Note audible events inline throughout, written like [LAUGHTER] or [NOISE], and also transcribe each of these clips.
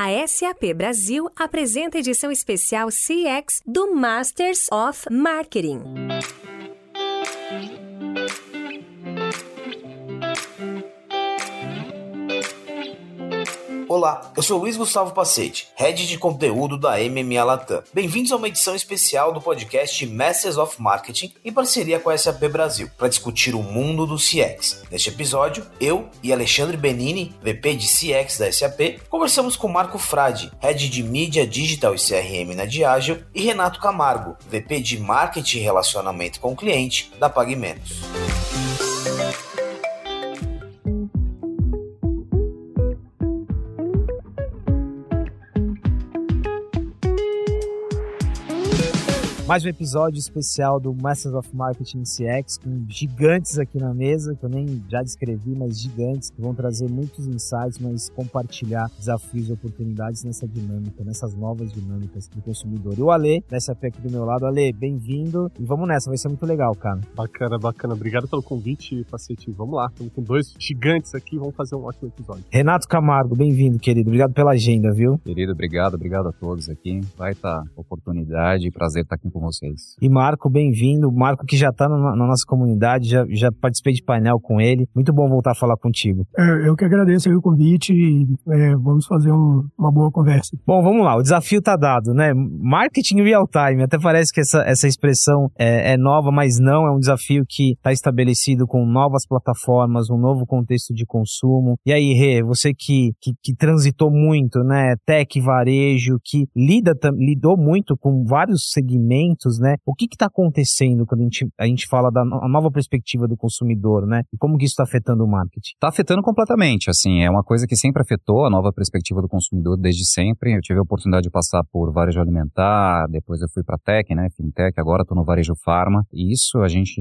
A SAP Brasil apresenta a edição especial CX do Masters of Marketing. Olá, eu sou Luiz Gustavo Pacete, head de conteúdo da MMA Latam. Bem-vindos a uma edição especial do podcast Masters of Marketing em parceria com a SAP Brasil, para discutir o mundo do CX. Neste episódio, eu e Alexandre Benini, VP de CX da SAP, conversamos com Marco Frade, head de mídia digital e CRM na Diageo, e Renato Camargo, VP de marketing e relacionamento com o cliente da PagMenos. Mais um episódio especial do Masters of Marketing CX com gigantes aqui na mesa, que eu nem já descrevi, mas gigantes, que vão trazer muitos insights, mas compartilhar desafios e oportunidades nessa dinâmica, nessas novas dinâmicas do consumidor. E o Ale, da SAP aqui do meu lado. Ale, bem-vindo e vamos nessa, vai ser muito legal, cara. Bacana, bacana. Obrigado pelo convite, Facete. Vamos lá, estamos com dois gigantes aqui, vamos fazer um ótimo episódio. Renato Camargo, bem-vindo, querido. Obrigado pela agenda, viu? Querido, obrigado, obrigado a todos aqui. Vai estar tá oportunidade, prazer estar aqui com vocês. E Marco, bem-vindo. Marco que já está na, na, nossa comunidade, já, já participei de painel com ele. Muito bom voltar a falar contigo. É, eu que agradeço o convite e é, vamos fazer um, uma boa conversa. Bom, vamos lá. O desafio está dado, né? Marketing real time. Até parece que essa, essa expressão é, é nova, mas não. É um desafio que está estabelecido com novas plataformas, um novo contexto de consumo. E aí, Rê, você que, que, que transitou muito, né? Tech, varejo, que lida, lidou muito com vários segmentos né? O que está acontecendo quando a gente, a gente fala da nova perspectiva do consumidor, né? E como que isso está afetando o marketing? Está afetando completamente, assim, é uma coisa que sempre afetou a nova perspectiva do consumidor desde sempre. Eu tive a oportunidade de passar por varejo alimentar, depois eu fui para tech, né? Fintech, agora estou no varejo farma. E isso a gente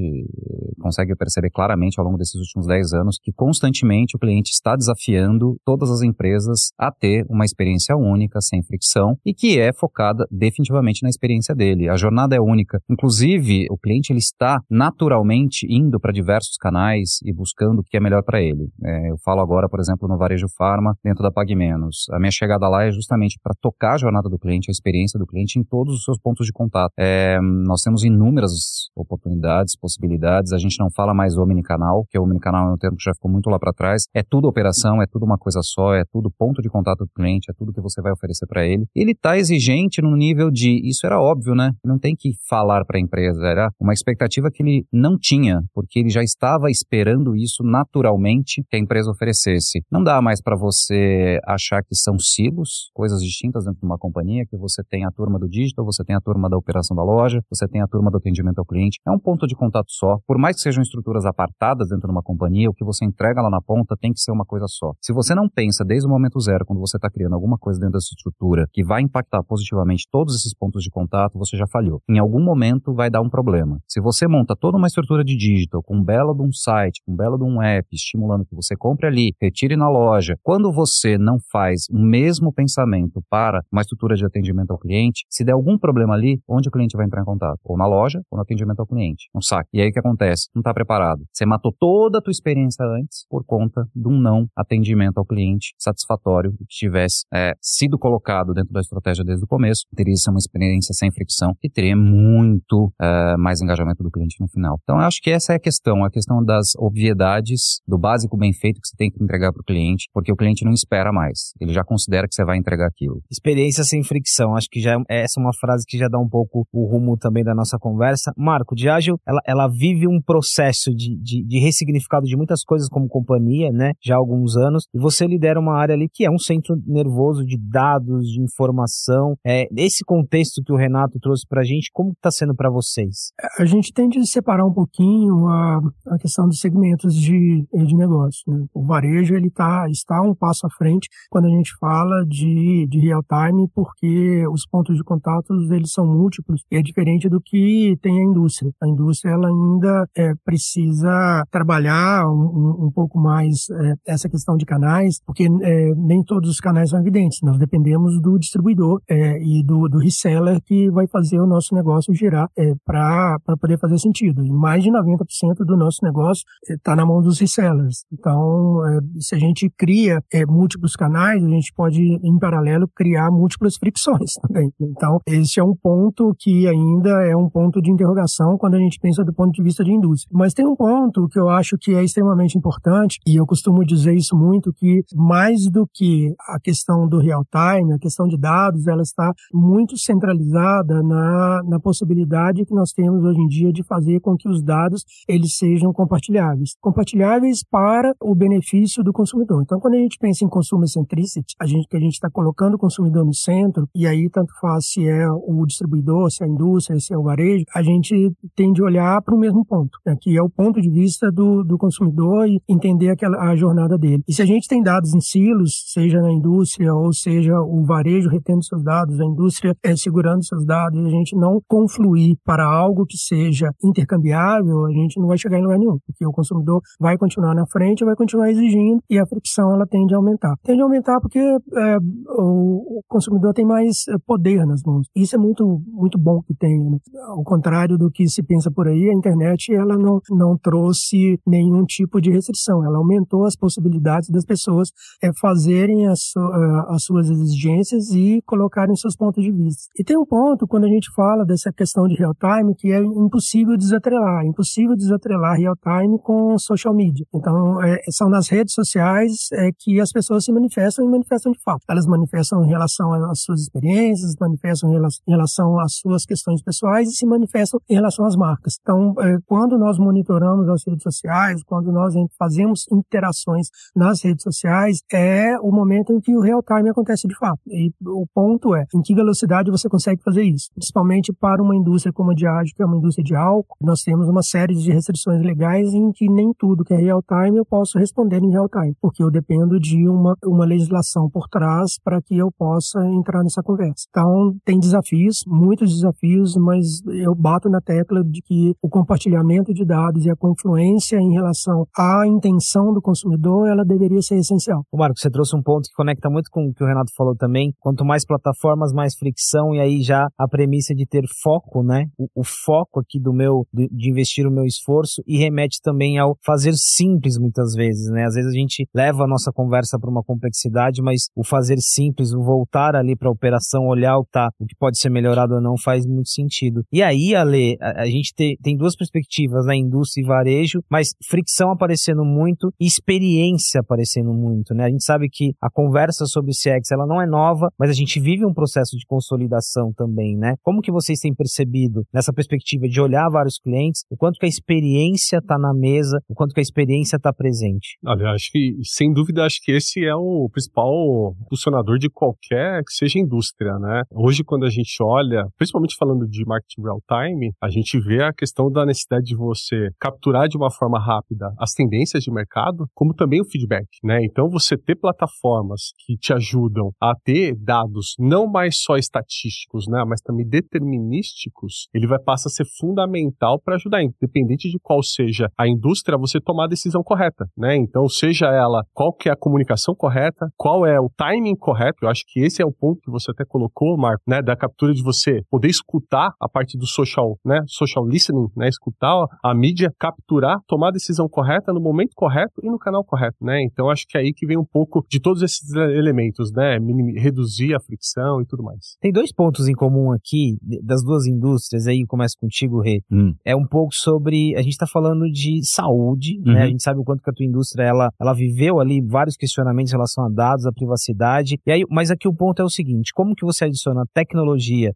consegue perceber claramente ao longo desses últimos 10 anos que constantemente o cliente está desafiando todas as empresas a ter uma experiência única, sem fricção e que é focada definitivamente na experiência dele. A jornada jornada é única. Inclusive, o cliente ele está naturalmente indo para diversos canais e buscando o que é melhor para ele. É, eu falo agora, por exemplo, no varejo farma, dentro da Pag Menos. A minha chegada lá é justamente para tocar a jornada do cliente, a experiência do cliente em todos os seus pontos de contato. É, nós temos inúmeras oportunidades, possibilidades. A gente não fala mais omnicanal, que o omnicanal é um termo que já ficou muito lá para trás. É tudo operação, é tudo uma coisa só, é tudo ponto de contato do cliente, é tudo que você vai oferecer para ele. Ele está exigente no nível de, isso era óbvio, né? Não tem tem que falar para a empresa, era uma expectativa que ele não tinha, porque ele já estava esperando isso naturalmente que a empresa oferecesse. Não dá mais para você achar que são silos, coisas distintas dentro de uma companhia, que você tem a turma do digital, você tem a turma da operação da loja, você tem a turma do atendimento ao cliente. É um ponto de contato só. Por mais que sejam estruturas apartadas dentro de uma companhia, o que você entrega lá na ponta tem que ser uma coisa só. Se você não pensa desde o momento zero, quando você está criando alguma coisa dentro dessa estrutura que vai impactar positivamente todos esses pontos de contato, você já falhou em algum momento vai dar um problema. Se você monta toda uma estrutura de digital com um belo de um site, com um belo de um app, estimulando que você compre ali, retire na loja, quando você não faz o mesmo pensamento para uma estrutura de atendimento ao cliente, se der algum problema ali, onde o cliente vai entrar em contato? Ou na loja, ou no atendimento ao cliente. Um saque. E aí o que acontece? Não está preparado. Você matou toda a tua experiência antes por conta de um não atendimento ao cliente satisfatório que tivesse é, sido colocado dentro da estratégia desde o começo. Teria sido uma experiência sem fricção e teria muito uh, mais engajamento do cliente no final. Então, eu acho que essa é a questão, a questão das obviedades, do básico bem feito que você tem que entregar para o cliente, porque o cliente não espera mais. Ele já considera que você vai entregar aquilo. Experiência sem fricção. Acho que já é, essa é uma frase que já dá um pouco o rumo também da nossa conversa. Marco, Diageo, ela, ela vive um processo de, de, de ressignificado de muitas coisas como companhia, né? Já há alguns anos. E você lidera uma área ali que é um centro nervoso de dados, de informação. É, esse contexto que o Renato trouxe para gente como está sendo para vocês? A gente tende a separar um pouquinho a, a questão dos segmentos de, de negócio. Né? O varejo ele tá, está um passo à frente quando a gente fala de, de real time, porque os pontos de contato eles são múltiplos e é diferente do que tem a indústria. A indústria ela ainda é, precisa trabalhar um, um pouco mais é, essa questão de canais, porque é, nem todos os canais são evidentes. Nós dependemos do distribuidor é, e do, do reseller que vai fazer o nosso nosso negócio girar é, para poder fazer sentido. E mais de 90% do nosso negócio está é, na mão dos resellers. Então, é, se a gente cria é, múltiplos canais, a gente pode, em paralelo, criar múltiplas fricções [LAUGHS] também. Então, esse é um ponto que ainda é um ponto de interrogação quando a gente pensa do ponto de vista de indústria. Mas tem um ponto que eu acho que é extremamente importante, e eu costumo dizer isso muito, que mais do que a questão do real time, a questão de dados, ela está muito centralizada na, na possibilidade que nós temos hoje em dia de fazer com que os dados eles sejam compartilháveis. Compartilháveis para o benefício do consumidor. Então, quando a gente pensa em consumer centricity, a gente, que a gente está colocando o consumidor no centro, e aí tanto faz se é o distribuidor, se é a indústria, se é o varejo, a gente tem de olhar para o mesmo ponto, né, que é o ponto de vista do, do consumidor e entender aquela, a jornada dele. E se a gente tem dados em silos, seja na indústria ou seja o varejo retendo seus dados, a indústria é, segurando seus dados, a gente não confluir para algo que seja intercambiável, a gente não vai chegar em lugar nenhum, porque o consumidor vai continuar na frente, vai continuar exigindo e a fricção ela tende a aumentar. Tende a aumentar porque é, o, o, consumidor tem mais é, poder nas mãos. Isso é muito muito bom que tenha. Né? Ao contrário do que se pensa por aí, a internet ela não, não trouxe nenhum tipo de restrição. Ela aumentou as possibilidades das pessoas é, fazerem as, uh, as suas exigências e colocarem seus pontos de vista. E tem um ponto quando a gente fala dessa questão de real time que é impossível desatrelar. Impossível desatrelar real time com social media. Então, é, são nas redes sociais é, que as pessoas se manifestam e manifestam de fato. Elas manifestam em relação às suas experiências, manifestam em relação às suas questões pessoais e se manifestam em relação às marcas. Então, é, quando nós monitoramos as redes sociais, quando nós fazemos interações nas redes sociais, é o momento em que o real time acontece de fato. E o ponto é em que velocidade você consegue fazer isso. Principalmente para uma indústria como a de que é uma indústria de álcool, nós temos uma série de restrições legais em que nem tudo que é real time eu posso responder em real time, porque eu dependo de uma, uma legislação por trás para que eu possa entrar nessa conversa. Então, tem desafios, muitos desafios, mas eu bato na tecla de que o compartilhamento de dados e a confluência em relação à intenção do consumidor, ela deveria ser essencial. O Marco, você trouxe um ponto que conecta muito com o que o Renato falou também. Quanto mais plataformas, mais fricção e aí já a premissa de ter foco, né? O, o foco aqui do meu de investir o meu esforço e remete também ao fazer simples muitas vezes, né? Às vezes a gente leva a nossa conversa para uma complexidade, mas o fazer simples, o voltar ali para a operação, olhar o que tá, o que pode ser melhorado ou não faz muito sentido. E aí, Ale, a, a gente te, tem duas perspectivas, né? Indústria e varejo, mas fricção aparecendo muito e experiência aparecendo muito, né? A gente sabe que a conversa sobre CX, ela não é nova, mas a gente vive um processo de consolidação também, né? Como que vocês têm percebido nessa perspectiva de olhar vários clientes, o quanto que a experiência está na mesa, o quanto que a experiência está presente? Olha, acho que, sem dúvida, acho que esse é o principal funcionador de qualquer que seja indústria, né? Hoje, quando a gente olha, principalmente falando de marketing real time, a gente vê a questão da necessidade de você capturar de uma forma rápida as tendências de mercado, como também o feedback, né? Então, você ter plataformas que te ajudam a ter dados não mais só estatísticos, né, mas também determinísticos, ele vai passar a ser fundamental para ajudar, independente de qual seja a indústria, você tomar a decisão correta, né? Então, seja ela qual que é a comunicação correta, qual é o timing correto, eu acho que esse é o ponto que você até colocou, Marco, né, da captura de você poder escutar a parte do social, né, social listening, né, escutar a mídia, capturar, tomar a decisão correta no momento correto e no canal correto, né? Então, acho que é aí que vem um pouco de todos esses elementos, né, reduzir a fricção e tudo mais. Tem dois pontos em comum aqui das duas indústrias, aí começa contigo, Rê. Hum. É um pouco sobre, a gente está falando de saúde, uhum. né? A gente sabe o quanto que a tua indústria, ela, ela viveu ali vários questionamentos em relação a dados, a privacidade. E aí, mas aqui o ponto é o seguinte, como que você adiciona tecnologia,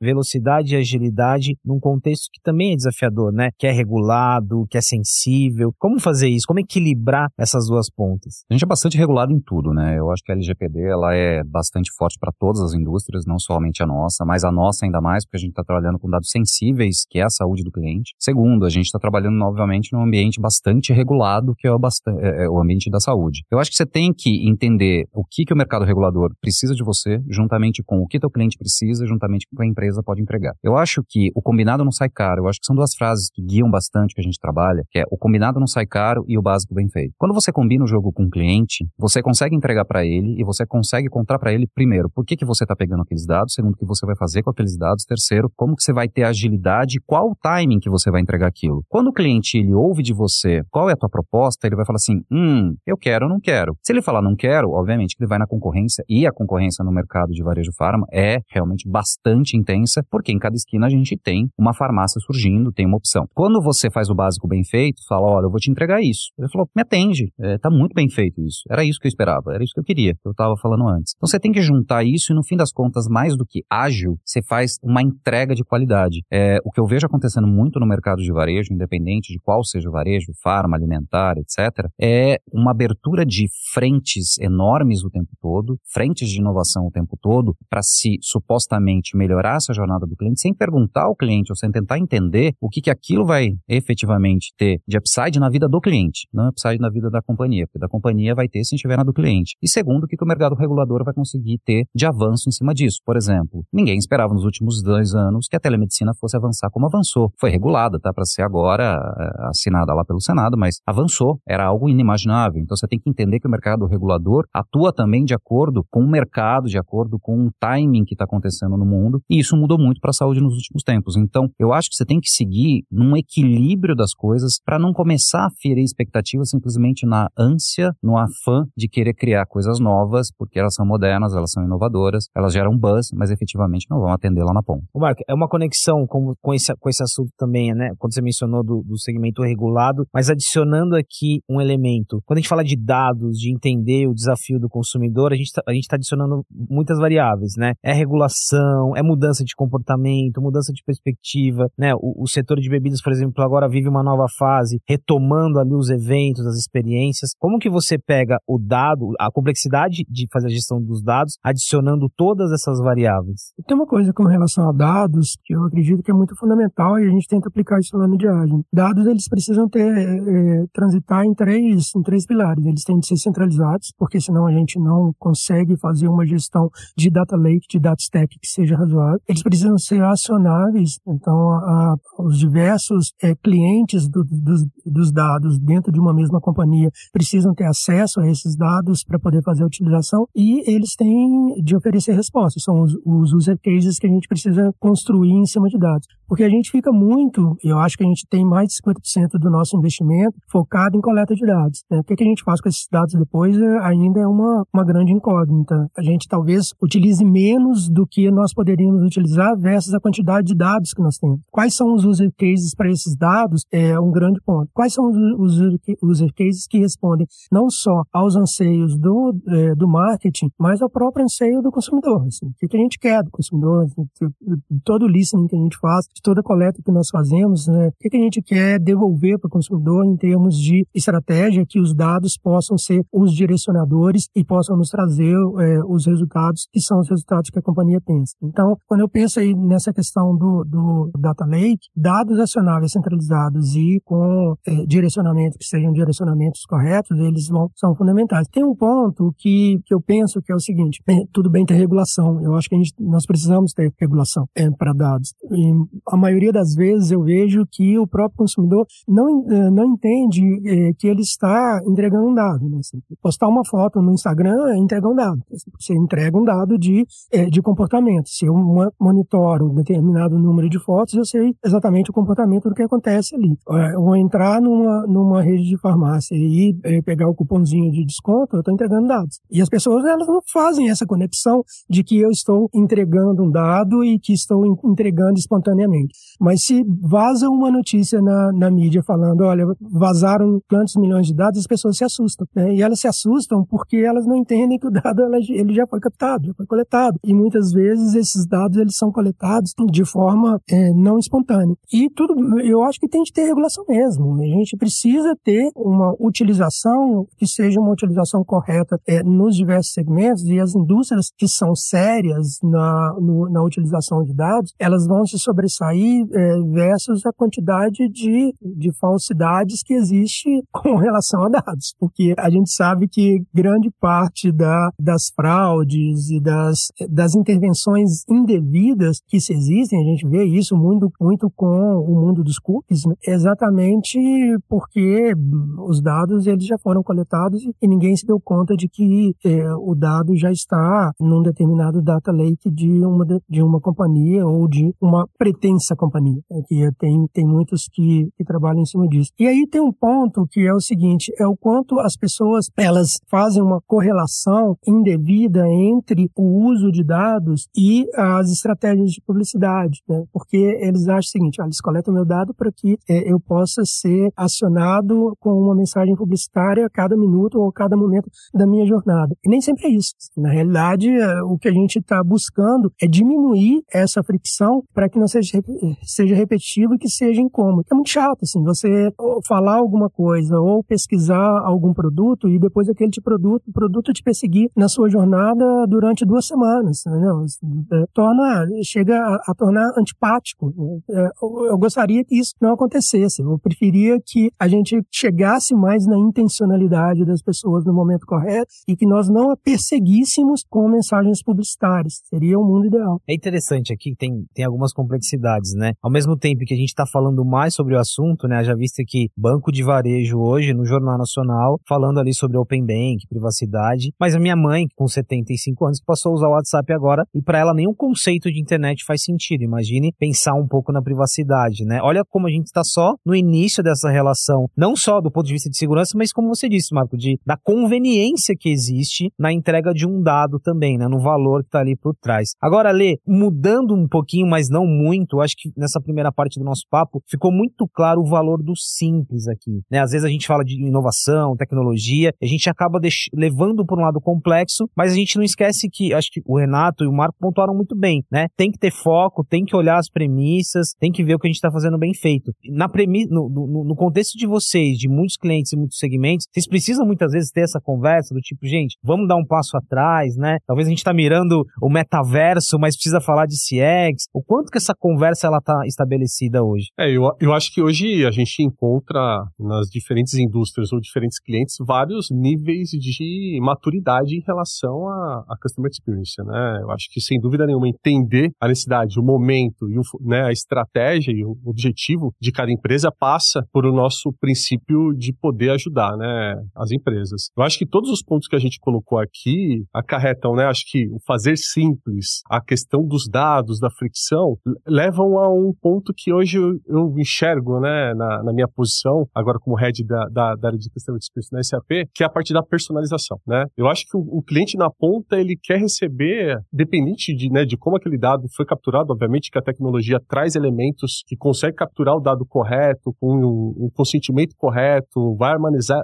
velocidade e agilidade num contexto que também é desafiador, né? Que é regulado, que é sensível. Como fazer isso? Como equilibrar essas duas pontas? A gente é bastante regulado em tudo, né? Eu acho que a LGPD, ela é bastante forte para todas as indústrias, não somente a nossa, mas a nossa ainda mais, porque a gente está trabalhando com dados sensíveis, que é a saúde do cliente. Segundo, a gente está trabalhando, obviamente, num ambiente bastante regulado, que é o, é, é o, ambiente da saúde. Eu acho que você tem que entender o que, que o mercado regulador precisa de você, juntamente com o que teu cliente precisa, juntamente com o que a empresa pode entregar. Eu acho que o combinado não sai caro. Eu acho que são duas frases que guiam bastante que a gente trabalha, que é o combinado não sai caro e o básico bem feito. Quando você combina o jogo com o cliente, você consegue entregar para ele e você consegue contar para ele, primeiro, por que, que você está pegando aqueles dados, segundo, o que você vai fazer com aqueles dados, Terceiro, como que você vai ter agilidade, qual o timing que você vai entregar aquilo. Quando o cliente ele ouve de você qual é a tua proposta, ele vai falar assim, hum, eu quero ou não quero. Se ele falar não quero, obviamente que ele vai na concorrência e a concorrência no mercado de varejo farma é realmente bastante intensa, porque em cada esquina a gente tem uma farmácia surgindo, tem uma opção. Quando você faz o básico bem feito, fala, olha, eu vou te entregar isso. Ele falou, me atende, é, tá muito bem feito isso. Era isso que eu esperava, era isso que eu queria, que eu estava falando antes. Então você tem que juntar isso e no fim das contas, mais do que ágil, você faz uma entrega de qualidade. É, o que eu vejo acontecendo muito no mercado de varejo, independente de qual seja o varejo, farma, alimentar, etc., é uma abertura de frentes enormes o tempo todo, frentes de inovação o tempo todo, para se supostamente melhorar essa jornada do cliente, sem perguntar ao cliente ou sem tentar entender o que, que aquilo vai efetivamente ter de upside na vida do cliente, não upside na vida da companhia, porque da companhia vai ter se estiver na do cliente. E segundo, o que, que o mercado regulador vai conseguir ter de avanço em cima disso. Por exemplo, ninguém esperava nos últimos dois anos que a telemedicina fosse avançar como avançou. Foi regulada, tá, para ser agora eh, assinada lá pelo Senado, mas avançou. Era algo inimaginável. Então você tem que entender que o mercado regulador atua também de acordo com o mercado, de acordo com o timing que está acontecendo no mundo, e isso mudou muito para a saúde nos últimos tempos. Então, eu acho que você tem que seguir num equilíbrio das coisas para não começar a ferir expectativas simplesmente na ânsia, no afã de querer criar coisas novas, porque elas são modernas, elas são inovadoras, elas geram buzz, mas efetivamente não vão atender lá na. O Marco, é uma conexão com, com, esse, com esse assunto também, né? Quando você mencionou do, do segmento regulado, mas adicionando aqui um elemento. Quando a gente fala de dados, de entender o desafio do consumidor, a gente está tá adicionando muitas variáveis, né? É regulação, é mudança de comportamento, mudança de perspectiva, né? O, o setor de bebidas, por exemplo, agora vive uma nova fase, retomando ali os eventos, as experiências. Como que você pega o dado, a complexidade de fazer a gestão dos dados, adicionando todas essas variáveis? Tem uma coisa com relação a dados que eu acredito que é muito fundamental e a gente tenta aplicar isso lá no diário. Dados, eles precisam ter, é, transitar em três, em três pilares. Eles têm de ser centralizados, porque senão a gente não consegue fazer uma gestão de data lake, de data stack que seja razoável. Eles precisam ser acionáveis, então a, os diversos é, clientes do, dos, dos dados dentro de uma mesma companhia precisam ter acesso a esses dados para poder fazer a utilização e eles têm de oferecer respostas. São os, os user cases que a gente precisa construir em cima de dados. Porque a gente fica muito, eu acho que a gente tem mais de 50% do nosso investimento focado em coleta de dados. Né? O que, a gente faz com esses dados depois é, ainda é uma, uma grande incógnita. A gente talvez utilize menos do que nós poderíamos utilizar versus a quantidade de dados que nós temos. Quais são os user cases para esses dados é um grande ponto. Quais são os user cases que respondem não só aos anseios do, é, do marketing, mas ao próprio anseio do consumidor. Assim. O que a gente quer do consumidor, todo o listening que a gente faz, toda coleta que nós fazemos, né? o que a gente quer devolver para o consumidor em termos de estratégia que os dados possam ser os direcionadores e possam nos trazer é, os resultados que são os resultados que a companhia pensa. Então, quando eu penso aí nessa questão do, do Data Lake, dados acionáveis centralizados e com é, direcionamento que sejam direcionamentos corretos, eles vão, são fundamentais. Tem um ponto que, que eu penso que é o seguinte, tudo bem ter regulação, eu acho que a gente, nós precisamos ter regulação é, para dados. A maioria das vezes eu vejo que o próprio consumidor não, é, não entende é, que ele está entregando um dado. Né? Assim, postar uma foto no Instagram é entregar um dado. Você entrega um dado de, é, de comportamento. Se eu monitoro um determinado número de fotos, eu sei exatamente o comportamento do que acontece ali. Vou entrar numa, numa rede de farmácia e pegar o cupomzinho de desconto, eu estou entregando dados. E as pessoas elas não fazem essa conexão de que eu estou entregando um dado e que estou entregando espontaneamente. Mas se vaza uma notícia na, na mídia falando, olha, vazaram tantos milhões de dados, as pessoas se assustam. Né? E elas se assustam porque elas não entendem que o dado ela, ele já foi captado, já foi coletado. E muitas vezes esses dados eles são coletados de forma é, não espontânea. E tudo, eu acho que tem de ter regulação mesmo. A gente precisa ter uma utilização que seja uma utilização correta é, nos diversos segmentos e as indústrias que são sérias na, no, na utilização de dados, elas vão se sobressair Aí é, versus a quantidade de, de falsidades que existe [LAUGHS] com relação a dados, porque a gente sabe que grande parte da, das fraudes e das, das intervenções indevidas que se existem, a gente vê isso muito, muito com o mundo dos cookies, né? exatamente porque os dados eles já foram coletados e ninguém se deu conta de que é, o dado já está num determinado data lake de uma, de uma companhia ou de uma pretensa companhia, né? que tem, tem muitos que, que trabalham em cima disso. E aí tem um ponto que é o seguinte, é o quanto as pessoas elas fazem uma correlação indevida entre o uso de dados e as estratégias de publicidade, né? porque eles acham o seguinte, ah, eles coletam meu dado para que é, eu possa ser acionado com uma mensagem publicitária a cada minuto ou a cada momento da minha jornada. E nem sempre é isso. Na realidade, é, o que a gente está buscando é diminuir essa fricção para que não seja, seja repetitivo e que seja incômodo. É muito chato, assim, você falar alguma coisa ou pesquisar algum produto e depois aquele te produto, produto te perseguir na sua jornada durante duas semanas. Né? É, torna, chega a, a tornar antipático. Né? Eu gostaria que isso não acontecesse. Eu preferia que a gente chegasse mais na intencionalidade das pessoas no momento correto e que nós não a perseguíssemos com mensagens publicitárias. Seria o um mundo ideal. É interessante aqui, tem, tem algumas complexidades, né? Ao mesmo tempo que a gente está falando mais sobre o assunto, né? Já visto que banco de varejo hoje no Jornal Nacional, falando ali sobre Open Bank, privacidade, mas a minha mãe, com 75 anos, passou a usar o WhatsApp agora e para ela nenhum conceito de internet faz sentido. Imagine pensar um pouco na privacidade, né? Olha como a gente está só no início dessa relação, não só do ponto de vista de segurança, mas como você disse, Marco, de, da conveniência que existe na entrega de um dado também, né? No valor que está ali por trás. Agora, Lê, mudando um pouquinho, mas não muito, acho que nessa primeira parte do nosso papo ficou muito claro o valor do simples aqui, né? Às vezes a gente fala de inovação, tecnologia, a gente acaba levando por um lado complexo, mas a gente não esquece que, acho que o Renato e o Marco pontuaram muito bem, né? Tem que ter foco, tem que olhar as premissas, tem que ver o que a gente está fazendo bem feito. Na premi no, no, no, contexto de vocês, de muitos clientes e muitos segmentos, vocês precisam muitas vezes ter essa conversa do tipo, gente, vamos dar um passo atrás, né? Talvez a gente está mirando o metaverso, mas precisa falar de CX. O quanto que essa conversa ela está estabelecida hoje? É, eu, eu acho que hoje a gente encontra nas diferentes indústrias ou diferentes clientes vários níveis de maturidade em relação à, à customer experience, né? Eu acho que sem dúvida nenhuma entender a necessidade, o momento e o, né, a estratégia e o objetivo de cada empresa passa por o nosso princípio de poder ajudar, né, as empresas. Eu acho que todos os pontos que a gente colocou aqui acarretam, né, acho que o fazer simples, a questão dos dados, da fricção, levam a um ponto que hoje eu, eu enxergo, né, na, na, minha posição, agora como head da, da, da área de questão de na SAP, que é a parte da personalização, né. Eu acho que o, o cliente na ponta, ele quer receber, dependente de, né, de como aquele dado foi capturado, obviamente que a tecnologia traz elementos que consegue capturar o dado correto, com o, o consentimento correto, vai armazenar,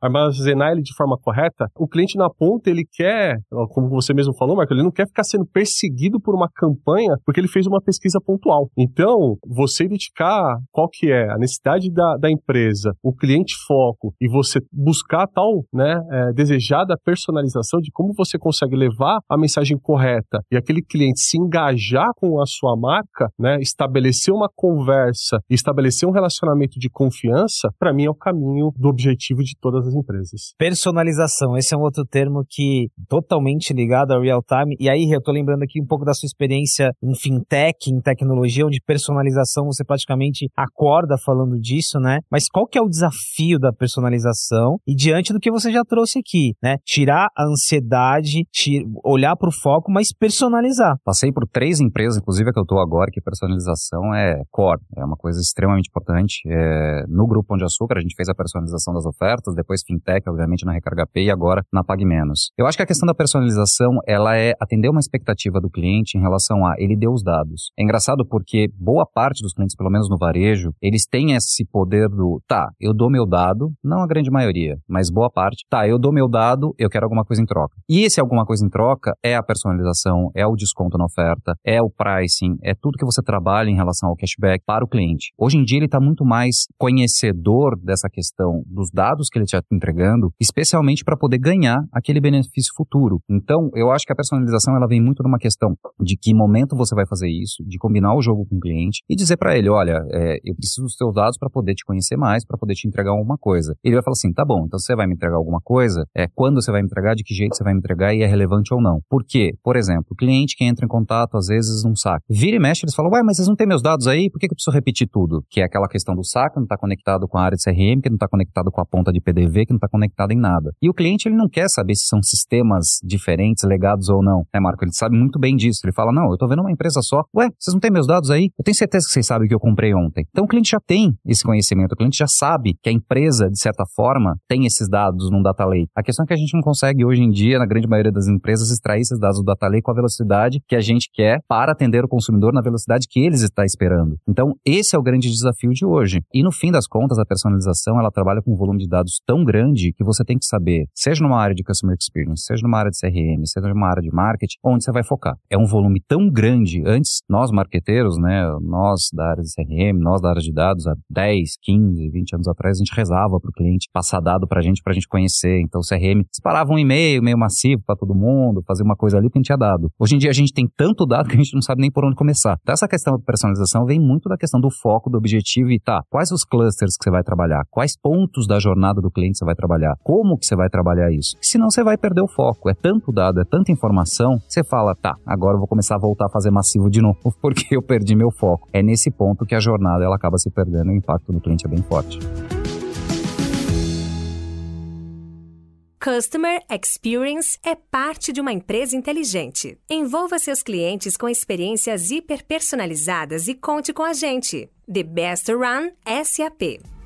armazenar ele de forma correta, o cliente na ponta, ele quer, como você mesmo falou, Marco, ele não quer ficar sendo perseguido por uma campanha porque ele fez uma pesquisa pontual. Então, você identificar qual que é a necessidade da, da empresa, o cliente foco e você buscar tal, né, é, desejada personalização de como você consegue levar a mensagem correta e aquele cliente se engajar com a sua marca, né, estabelecer uma conversa, estabelecer um relacionamento de confiança, para mim é o caminho do objetivo de todas as empresas. Personalização, esse é um outro termo que totalmente ligado ao real time. E aí, eu tô lembrando aqui um pouco da sua experiência em fintech, em tecnologia, onde personalização você praticamente acorda falando disso, né? Mas qual que é o desafio da personalização e diante do que você já trouxe aqui, né? Tirar a ansiedade, olhar para o foco, mas personalizar. Passei por três empresas, inclusive a que eu estou agora, que personalização é core, é uma coisa extremamente importante. É, no Grupo Pão de Açúcar, a gente fez a personalização das ofertas, depois fintech, obviamente, na Recarga Pay e agora na Pag Menos. Eu acho que a questão da personalização, ela é atender uma expectativa do cliente em relação a ele deu os dados. É engraçado porque boa parte dos clientes, pelo menos no varejo, eles têm esse poder do, tá, eu dou meu dado, não a grande maioria, mas boa parte, tá, eu dou meu dado, eu quero alguma coisa em troca. E esse alguma coisa em troca é a personalização, é o desconto na oferta, é o pricing, é tudo que você trabalha em relação ao cashback para o cliente. Hoje em dia ele está muito mais conhecedor dessa questão dos dados que ele está entregando, especialmente para poder ganhar aquele benefício futuro. Então, eu acho que a personalização ela vem muito numa questão de que momento você vai fazer isso, de combinar combinar o jogo com o cliente e dizer para ele, olha, é, eu preciso dos teus dados para poder te conhecer mais, para poder te entregar alguma coisa. Ele vai falar assim, tá bom, então você vai me entregar alguma coisa, é quando você vai me entregar, de que jeito você vai me entregar e é relevante ou não. Por quê? Por exemplo, o cliente que entra em contato às vezes não saca. Vira e mexe, eles falam, ué, mas vocês não têm meus dados aí? Por que, que eu preciso repetir tudo? Que é aquela questão do saco, não está conectado com a área de CRM, que não está conectado com a ponta de PDV, que não está conectado em nada. E o cliente ele não quer saber se são sistemas diferentes, legados ou não. É, Marco? Ele sabe muito bem disso. Ele fala, não, eu estou vendo uma empresa só. Ué, vocês não têm meus dados aí? Eu tenho certeza que vocês sabem que eu comprei ontem. Então o cliente já tem esse conhecimento, o cliente já sabe que a empresa, de certa forma, tem esses dados num data lake. A questão é que a gente não consegue hoje em dia, na grande maioria das empresas, extrair esses dados do data lake com a velocidade que a gente quer para atender o consumidor na velocidade que eles está esperando. Então, esse é o grande desafio de hoje. E no fim das contas, a personalização, ela trabalha com um volume de dados tão grande que você tem que saber, seja numa área de customer experience, seja numa área de CRM, seja numa área de marketing, onde você vai focar. É um volume tão grande. Antes, nós marqueteiros, né, nós da área de CRM, nós da área de dados, há 10, 15, 20 anos atrás, a gente rezava para o cliente passar dado para a gente, para a gente conhecer. Então, o CRM disparava um e-mail, meio massivo para todo mundo, fazer uma coisa ali que a gente tinha dado. Hoje em dia, a gente tem tanto dado que a gente não sabe nem por onde começar. Então, essa questão da personalização vem muito da questão do foco, do objetivo e tá, quais os clusters que você vai trabalhar? Quais pontos da jornada do cliente você vai trabalhar? Como que você vai trabalhar isso? Senão você vai perder o foco. É tanto dado, é tanta informação, você fala, tá, agora eu vou começar a voltar a fazer massivo de novo [LAUGHS] porque eu perdi meu foco. É nesse ponto que a jornada ela acaba se perdendo e o impacto do cliente é bem forte. Customer Experience é parte de uma empresa inteligente. Envolva seus clientes com experiências hiperpersonalizadas e conte com a gente. The Best Run SAP.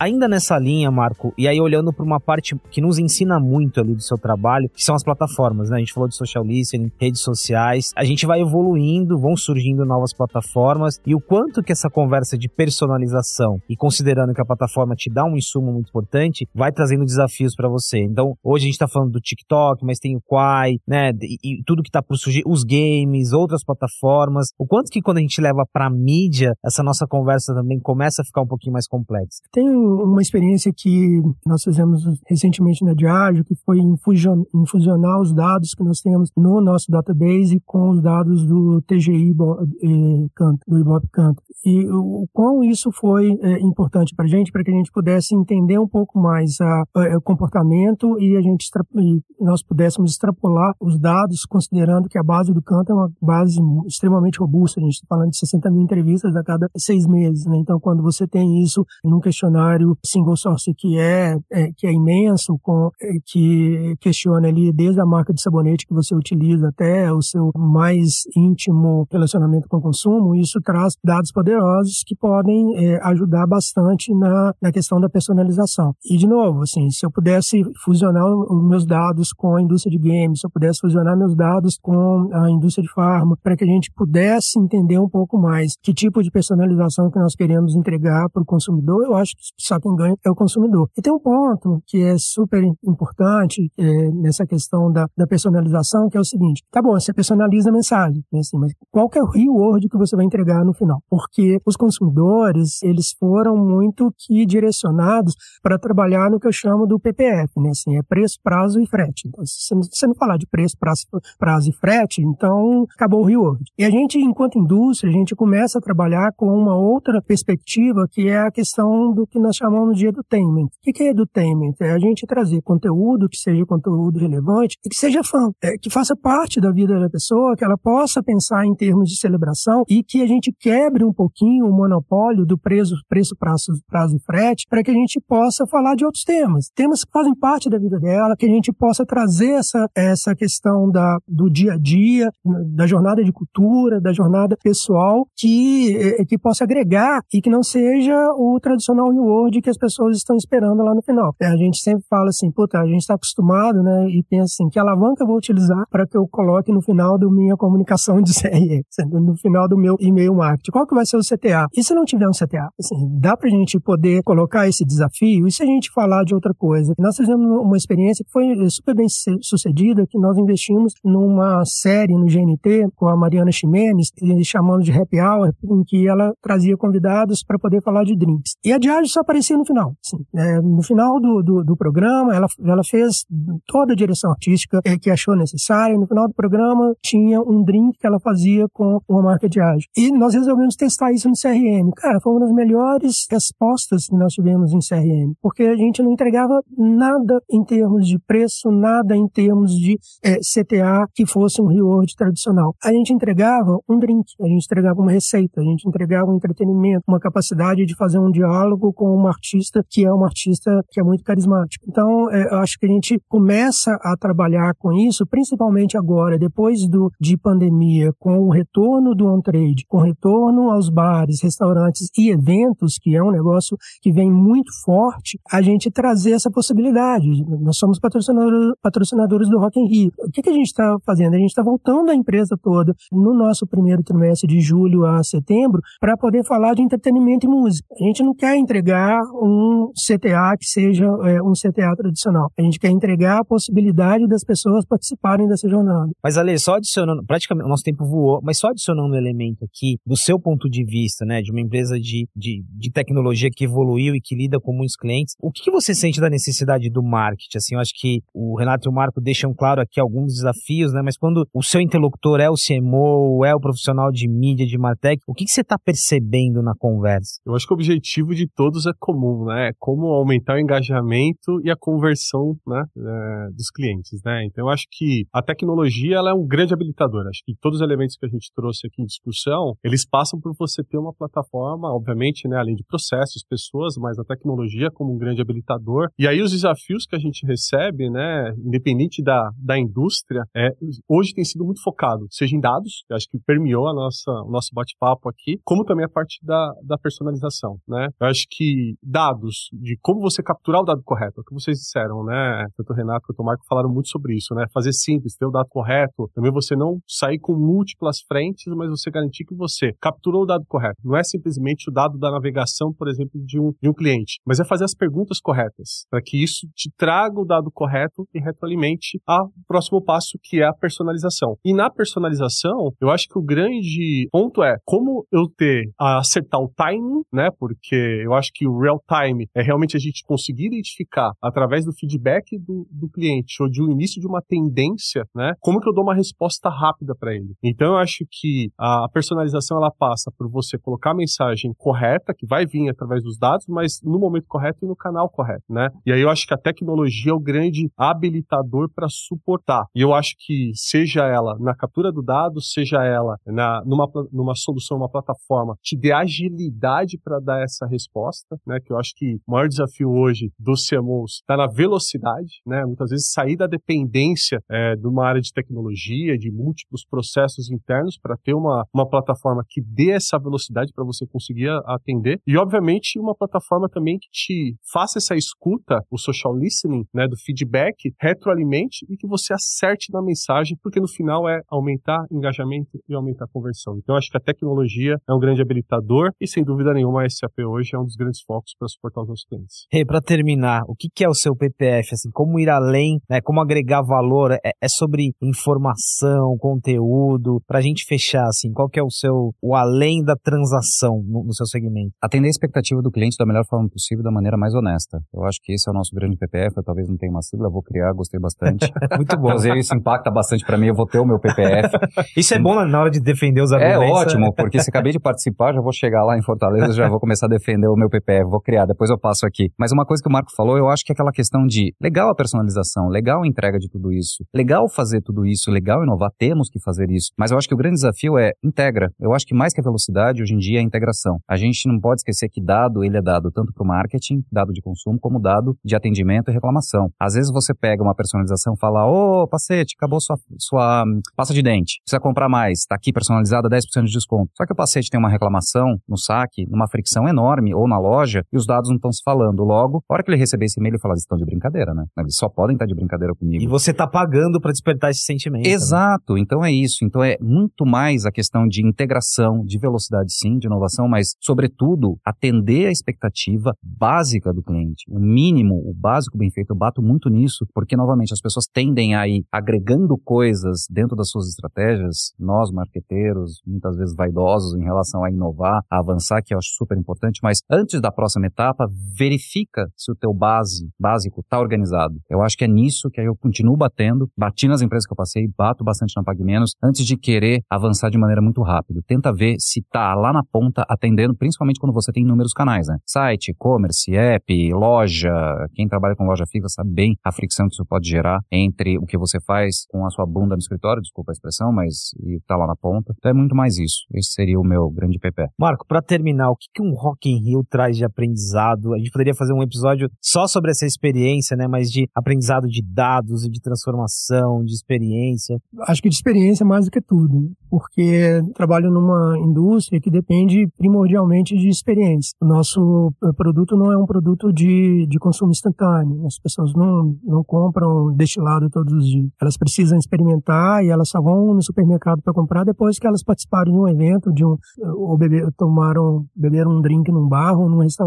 Ainda nessa linha, Marco, e aí olhando para uma parte que nos ensina muito ali do seu trabalho, que são as plataformas, né? A gente falou de social listening, redes sociais, a gente vai evoluindo, vão surgindo novas plataformas e o quanto que essa conversa de personalização e considerando que a plataforma te dá um insumo muito importante, vai trazendo desafios para você. Então, hoje a gente está falando do TikTok, mas tem o Quai, né? E, e tudo que está por surgir, os games, outras plataformas. O quanto que quando a gente leva para mídia, essa nossa conversa também começa a ficar um pouquinho mais complexa. Tem uma experiência que nós fizemos recentemente na Diageo, que foi infusionar os dados que nós temos no nosso database com os dados do TGI do Ibope Canto. E o quão isso foi é, importante para a gente, para que a gente pudesse entender um pouco mais a, a, o comportamento e a gente e nós pudéssemos extrapolar os dados, considerando que a base do Canto é uma base extremamente robusta. A gente está falando de 60 mil entrevistas a cada seis meses. Né? Então, quando você tem isso num questionário single source que é, é que é imenso, com, é, que questiona ali desde a marca de sabonete que você utiliza até o seu mais íntimo relacionamento com o consumo, isso traz dados poderosos que podem é, ajudar bastante na, na questão da personalização. E, de novo, assim, se eu pudesse fusionar os meus dados com a indústria de games, se eu pudesse fusionar meus dados com a indústria de farma, para que a gente pudesse entender um pouco mais que tipo de personalização que nós queremos entregar para o consumidor, eu acho que só quem ganha é o consumidor. E tem um ponto que é super importante é, nessa questão da, da, personalização, que é o seguinte: tá bom, você personaliza a mensagem, né, assim, mas qual que é o reward que você vai entregar no final? Porque os consumidores, eles foram muito que direcionados para trabalhar no que eu chamo do PPF, né, assim, é preço, prazo e frete. Então, se você não falar de preço, prazo, prazo e frete, então acabou o reward. E a gente, enquanto indústria, a gente começa a trabalhar com uma outra perspectiva, que é a questão do que nós chamamos de edutainment. O que é edutainment? É a gente trazer conteúdo que seja conteúdo relevante e que seja fã, é, que faça parte da vida da pessoa, que ela possa pensar em termos de celebração e que a gente quebre um pouquinho o monopólio do preço, preço prazo, prazo frete para que a gente possa falar de outros temas, temas que fazem parte da vida dela, que a gente possa trazer essa, essa questão da, do dia a dia, da jornada de cultura, da jornada pessoal, que, é, que possa agregar e que não seja o tradicional reward que as pessoas estão esperando lá no final. É, a gente sempre fala assim, puta, a gente está acostumado, né? E pensa assim, que alavanca eu vou utilizar para que eu coloque no final da minha comunicação de [LAUGHS] CRM, no final do meu e-mail marketing? Qual que vai ser o CTA? E se não tiver um CTA? Assim, dá para a gente poder colocar esse desafio? E se a gente falar de outra coisa? Nós fizemos uma experiência que foi super bem sucedida, que nós investimos numa série no GNT com a Mariana Ximenes, chamando de Happy Hour, em que ela trazia convidados para poder falar de drinks. E a Diageo só apareceu aparecia no final. Assim, no final do, do, do, programa, ela, ela fez toda a direção artística é, que achou necessária. No final do programa, tinha um drink que ela fazia com uma marca de ágil. E nós resolvemos testar isso no CRM. Cara, foi uma das melhores respostas que nós tivemos em CRM, porque a gente não entregava nada em termos de preço, nada em termos de é, CTA que fosse um reward tradicional. A gente entregava um drink, a gente entregava uma receita, a gente entregava um entretenimento, uma capacidade de fazer um diálogo com uma artista que é uma artista que é muito carismática. Então, é, eu acho que a gente começa a trabalhar com isso, principalmente agora, depois do, de pandemia, com o retorno do on-trade, com o retorno aos bares, restaurantes e eventos, que é um negócio que vem muito forte, a gente trazer essa possibilidade. Nós somos patrocinadores, patrocinadores do Rock in Rio. O que, que a gente está fazendo? A gente está voltando a empresa toda no nosso primeiro trimestre de julho a setembro para poder falar de entretenimento e música. A gente não quer entregar um CTA que seja é, um CTA tradicional. A gente quer entregar a possibilidade das pessoas participarem dessa jornada. Mas, Ale, só adicionando, praticamente o nosso tempo voou, mas só adicionando um elemento aqui, do seu ponto de vista, né, de uma empresa de, de, de tecnologia que evoluiu e que lida com muitos clientes, o que, que você sente da necessidade do marketing? Assim, eu acho que o Renato e o Marco deixam claro aqui alguns desafios, né, mas quando o seu interlocutor é o CMO, é o profissional de mídia, de Martech, o que, que você está percebendo na conversa? Eu acho que o objetivo de todos é comum, né? Como aumentar o engajamento e a conversão né, é, dos clientes, né? Então eu acho que a tecnologia ela é um grande habilitador. Acho que todos os elementos que a gente trouxe aqui em discussão, eles passam por você ter uma plataforma, obviamente, né, além de processos, pessoas, mas a tecnologia como um grande habilitador. E aí os desafios que a gente recebe, né, independente da, da indústria, é, hoje tem sido muito focado, seja em dados, eu acho que permeou a nossa, o nosso bate-papo aqui, como também a parte da, da personalização, né? Eu acho que dados, de como você capturar o dado correto, é o que vocês disseram, né? Tanto o Renato quanto o Marco falaram muito sobre isso, né? Fazer simples, ter o dado correto, também você não sair com múltiplas frentes, mas você garantir que você capturou o dado correto. Não é simplesmente o dado da navegação, por exemplo, de um, de um cliente, mas é fazer as perguntas corretas, para que isso te traga o dado correto e retroalimente ao próximo passo, que é a personalização. E na personalização, eu acho que o grande ponto é como eu ter, acertar o timing, né? Porque eu acho que o real time é realmente a gente conseguir identificar através do feedback do, do cliente ou de um início de uma tendência, né? Como que eu dou uma resposta rápida para ele. Então eu acho que a personalização ela passa por você colocar a mensagem correta, que vai vir através dos dados, mas no momento correto e no canal correto, né? E aí eu acho que a tecnologia é o grande habilitador para suportar. E eu acho que seja ela na captura do dado, seja ela na, numa, numa solução, uma plataforma, te dê agilidade para dar essa resposta, né? Que eu acho que o maior desafio hoje dos CMOs está na velocidade, né? Muitas vezes sair da dependência é, de uma área de tecnologia, de múltiplos processos internos para ter uma, uma plataforma que dê essa velocidade para você conseguir atender e, obviamente, uma plataforma também que te faça essa escuta, o social listening, né? Do feedback, retroalimente e que você acerte na mensagem, porque no final é aumentar engajamento e aumentar conversão. Então, acho que a tecnologia é um grande habilitador e, sem dúvida nenhuma, a SAP hoje é um dos grandes focos para suportar os nossos clientes. Hey, para terminar, o que, que, é o seu PPF? Assim, como ir além, né? Como agregar valor? É, é sobre informação, conteúdo? Para a gente fechar, assim, qual que é o seu o além da transação no, no, seu segmento? Atender a expectativa do cliente da melhor forma possível, da maneira mais honesta. Eu acho que esse é o nosso grande PPF. Eu talvez não tenha uma sigla, vou criar, gostei bastante. [LAUGHS] Muito bom. Inclusive, isso impacta bastante para mim. Eu vou ter o meu PPF. isso é bom na hora de defender os argumentos. É ótimo, porque se acabei de participar, já vou chegar lá em Fortaleza, já vou começar a defender o meu PPF, vou criar, depois eu passo aqui. Mas uma coisa que o Marco falou, eu acho que é aquela questão de legal a personalização, legal a entrega de tudo isso, legal fazer tudo isso, legal inovar, temos que fazer isso. Mas eu acho que o grande desafio é integra. Eu acho que mais que a velocidade, hoje em dia, é a integração. A gente não pode esquecer que dado, ele é dado tanto para o marketing, dado de consumo, como dado de atendimento e reclamação. Às vezes você pega uma personalização e fala, ô, oh, pacete, acabou sua, sua pasta de dente, precisa comprar mais, tá aqui personalizada 10% de desconto. Só que o pacete tem uma reclamação no saque, numa fricção enorme, ou na loja, e os dados não estão se falando. Logo, a hora que ele receber esse e-mail, ele fala, eles estão de brincadeira, né? Eles só podem estar de brincadeira comigo. E você tá pagando para despertar esse sentimento. Né? Exato. Né? Então é isso. Então é muito mais a questão de integração, de velocidade sim, de inovação, mas sobretudo atender a expectativa básica do cliente. O mínimo, o básico bem feito. Eu bato muito nisso, porque novamente as pessoas tendem a ir agregando coisas dentro das suas estratégias. Nós, marqueteiros, muitas vezes vaidosos em relação a inovar, a avançar, que eu acho super importante, mas antes da próxima etapa, verifica se o teu base, básico está organizado. Eu acho que é nisso que eu continuo batendo, bati nas empresas que eu passei, bato bastante na Pague Menos, antes de querer avançar de maneira muito rápida. Tenta ver se tá lá na ponta atendendo, principalmente quando você tem inúmeros canais, né? Site, e-commerce, app, loja. Quem trabalha com loja fixa sabe bem a fricção que isso pode gerar entre o que você faz com a sua bunda no escritório, desculpa a expressão, mas e tá lá na ponta. Então é muito mais isso. Esse seria o meu grande PP. Marco, para terminar, o que, que um Rock in Rio traz de aprendizado? A gente poderia fazer um episódio só sobre essa experiência, né? Mas de aprendizado de dados e de transformação, de experiência. Acho que de experiência mais do que tudo, porque trabalho numa indústria que depende primordialmente de experiência. O nosso eh, produto não é um produto de, de consumo instantâneo. As pessoas não, não compram destilado todos os dias. Elas precisam experimentar e elas só vão no supermercado para comprar depois que elas participaram de um evento, de um ou beber, tomaram beberam um drink num bar ou num restaurante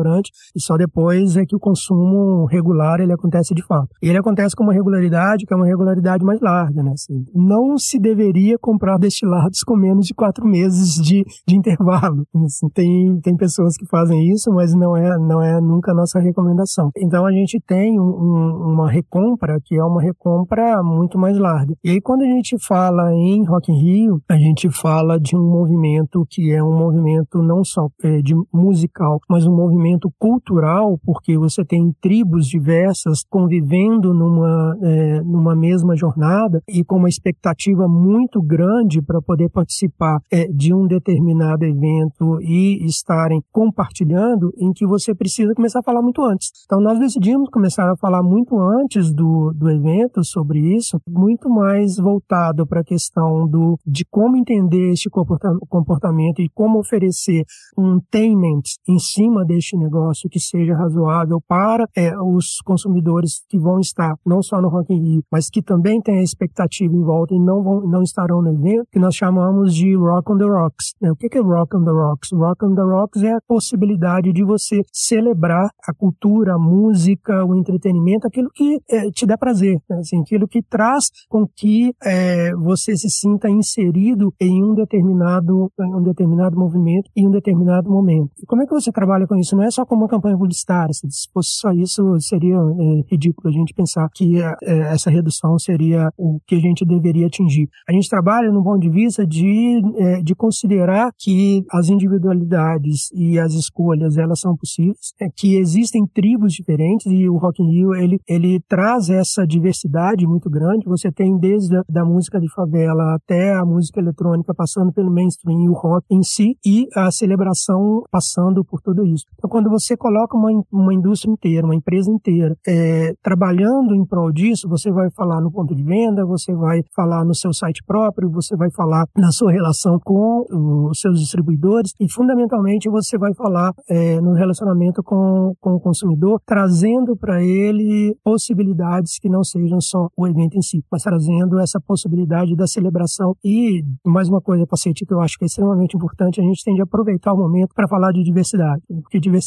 e só depois é que o consumo regular ele acontece de fato. E ele acontece com uma regularidade que é uma regularidade mais larga, né? Assim, não se deveria comprar destilados com menos de quatro meses de, de intervalo. [LAUGHS] Assim, tem, tem pessoas que fazem isso, mas não é, não é nunca a nossa recomendação. Então a gente tem um, um, uma recompra que é uma recompra muito mais larga. E aí quando a gente fala em Rock in Rio, a gente fala de um movimento que é um movimento não só é, de musical, mas um movimento cultural, porque você tem tribos diversas convivendo numa, é, numa mesma jornada e com uma expectativa muito grande para poder participar é, de um determinado evento e estarem compartilhando, em que você precisa começar a falar muito antes. Então nós decidimos começar a falar muito antes do, do evento sobre isso, muito mais voltado para a questão do, de como entender este comportamento e como oferecer um payment em cima deste negócio que seja razoável para é, os consumidores que vão estar não só no Rock in Rio, mas que também têm a expectativa em volta e não, vão, não estarão no evento, que nós chamamos de Rock on the Rocks. Né? O que é Rock on the Rocks? Rock on the Rocks é a possibilidade de você celebrar a cultura, a música, o entretenimento, aquilo que é, te dá prazer, né? assim, aquilo que traz com que é, você se sinta inserido em um determinado, em um determinado movimento em um determinado momento. E como é que você trabalha com isso? Não é só como uma campanha publicitária. Se fosse só isso, seria é, ridículo a gente pensar que é, essa redução seria o que a gente deveria atingir. A gente trabalha no ponto de vista de, é, de considerar que as individualidades e as escolhas elas são possíveis, é, que existem tribos diferentes e o Rock in Rio ele, ele traz essa diversidade muito grande. Você tem desde a da música de favela até a música eletrônica, passando pelo mainstream e o rock em si, e a celebração passando por tudo isso. Então, quando você coloca uma, uma indústria inteira, uma empresa inteira, é, trabalhando em prol disso, você vai falar no ponto de venda, você vai falar no seu site próprio, você vai falar na sua relação com os seus distribuidores e, fundamentalmente, você vai falar é, no relacionamento com, com o consumidor, trazendo para ele possibilidades que não sejam só o evento em si, mas trazendo essa possibilidade da celebração. E mais uma coisa, paciente, que eu acho que é extremamente importante, a gente tem de aproveitar o momento para falar de diversidade, porque diversidade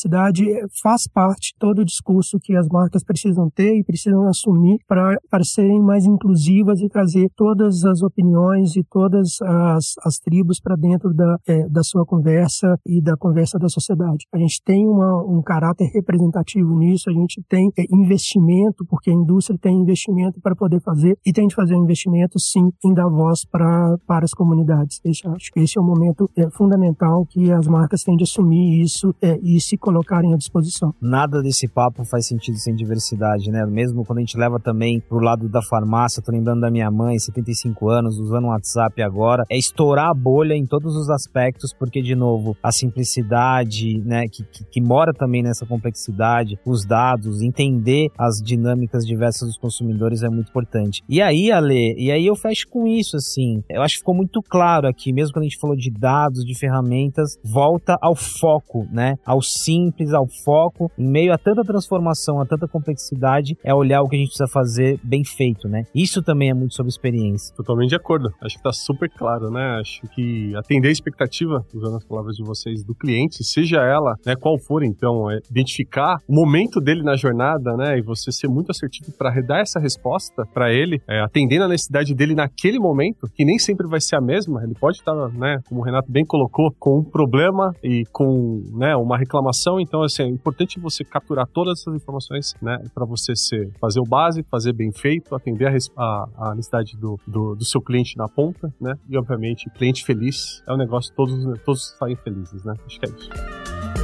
faz parte todo o discurso que as marcas precisam ter e precisam assumir para serem mais inclusivas e trazer todas as opiniões e todas as, as tribos para dentro da, é, da sua conversa e da conversa da sociedade. A gente tem uma, um caráter representativo nisso, a gente tem é, investimento, porque a indústria tem investimento para poder fazer e tem de fazer um investimento sim em dar voz para, para as comunidades. Acho que esse é um momento é, fundamental que as marcas têm de assumir isso e se colocarem à disposição. Nada desse papo faz sentido sem diversidade, né? Mesmo quando a gente leva também pro lado da farmácia, tô lembrando da minha mãe, 75 anos, usando o WhatsApp agora, é estourar a bolha em todos os aspectos, porque, de novo, a simplicidade, né, que, que, que mora também nessa complexidade, os dados, entender as dinâmicas diversas dos consumidores é muito importante. E aí, Ale, e aí eu fecho com isso, assim, eu acho que ficou muito claro aqui, mesmo quando a gente falou de dados, de ferramentas, volta ao foco, né, ao simples, ao foco, em meio a tanta transformação, a tanta complexidade, é olhar o que a gente precisa fazer bem feito, né? Isso também é muito sobre experiência. Totalmente de acordo. Acho que tá super claro né? Acho que atender a expectativa, usando as palavras de vocês, do cliente, seja ela, né, qual for, então, é identificar o momento dele na jornada, né, e você ser muito assertivo para dar essa resposta para ele, é, atendendo a necessidade dele naquele momento, que nem sempre vai ser a mesma, ele pode estar, né, como o Renato bem colocou, com um problema e com, né, uma reclamação, então, assim, é importante você capturar todas essas informações, né, para você ser, fazer o básico, fazer bem feito, atender a, a, a necessidade do, do, do, seu cliente na ponta, né, e obviamente, cliente feliz. É um negócio todos, todos saem felizes, né, acho que é isso.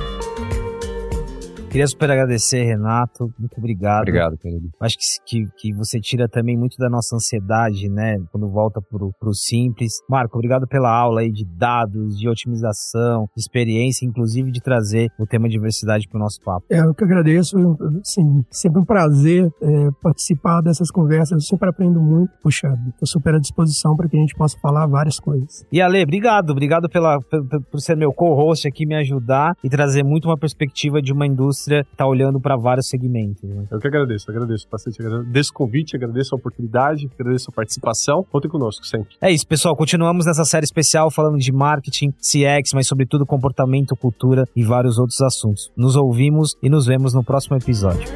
Queria super agradecer, Renato. Muito obrigado. Obrigado, querido. Acho que, que, que você tira também muito da nossa ansiedade, né? Quando volta pro, pro simples. Marco, obrigado pela aula aí de dados, de otimização, de experiência, inclusive de trazer o tema diversidade para o nosso papo. É, eu que agradeço. Sim, sempre um prazer é, participar dessas conversas. Eu sempre aprendo muito. Puxa, estou super à disposição para que a gente possa falar várias coisas. E Ale, obrigado. Obrigado pela, por, por ser meu co-host aqui, me ajudar e trazer muito uma perspectiva de uma indústria indústria está olhando para vários segmentos. Né? Eu que agradeço, agradeço bastante. Agradeço o convite, agradeço a oportunidade, agradeço a participação. Contem conosco sempre. É isso, pessoal. Continuamos nessa série especial falando de marketing, CX, mas sobretudo comportamento, cultura e vários outros assuntos. Nos ouvimos e nos vemos no próximo episódio.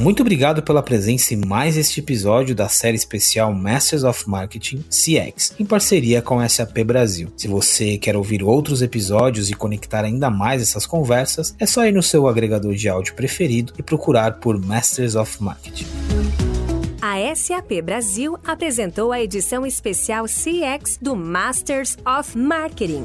Muito obrigado pela presença em mais este episódio da série especial Masters of Marketing CX, em parceria com a SAP Brasil. Se você quer ouvir outros episódios e conectar ainda mais essas conversas, é só ir no seu agregador de áudio preferido e procurar por Masters of Marketing. A SAP Brasil apresentou a edição especial CX do Masters of Marketing.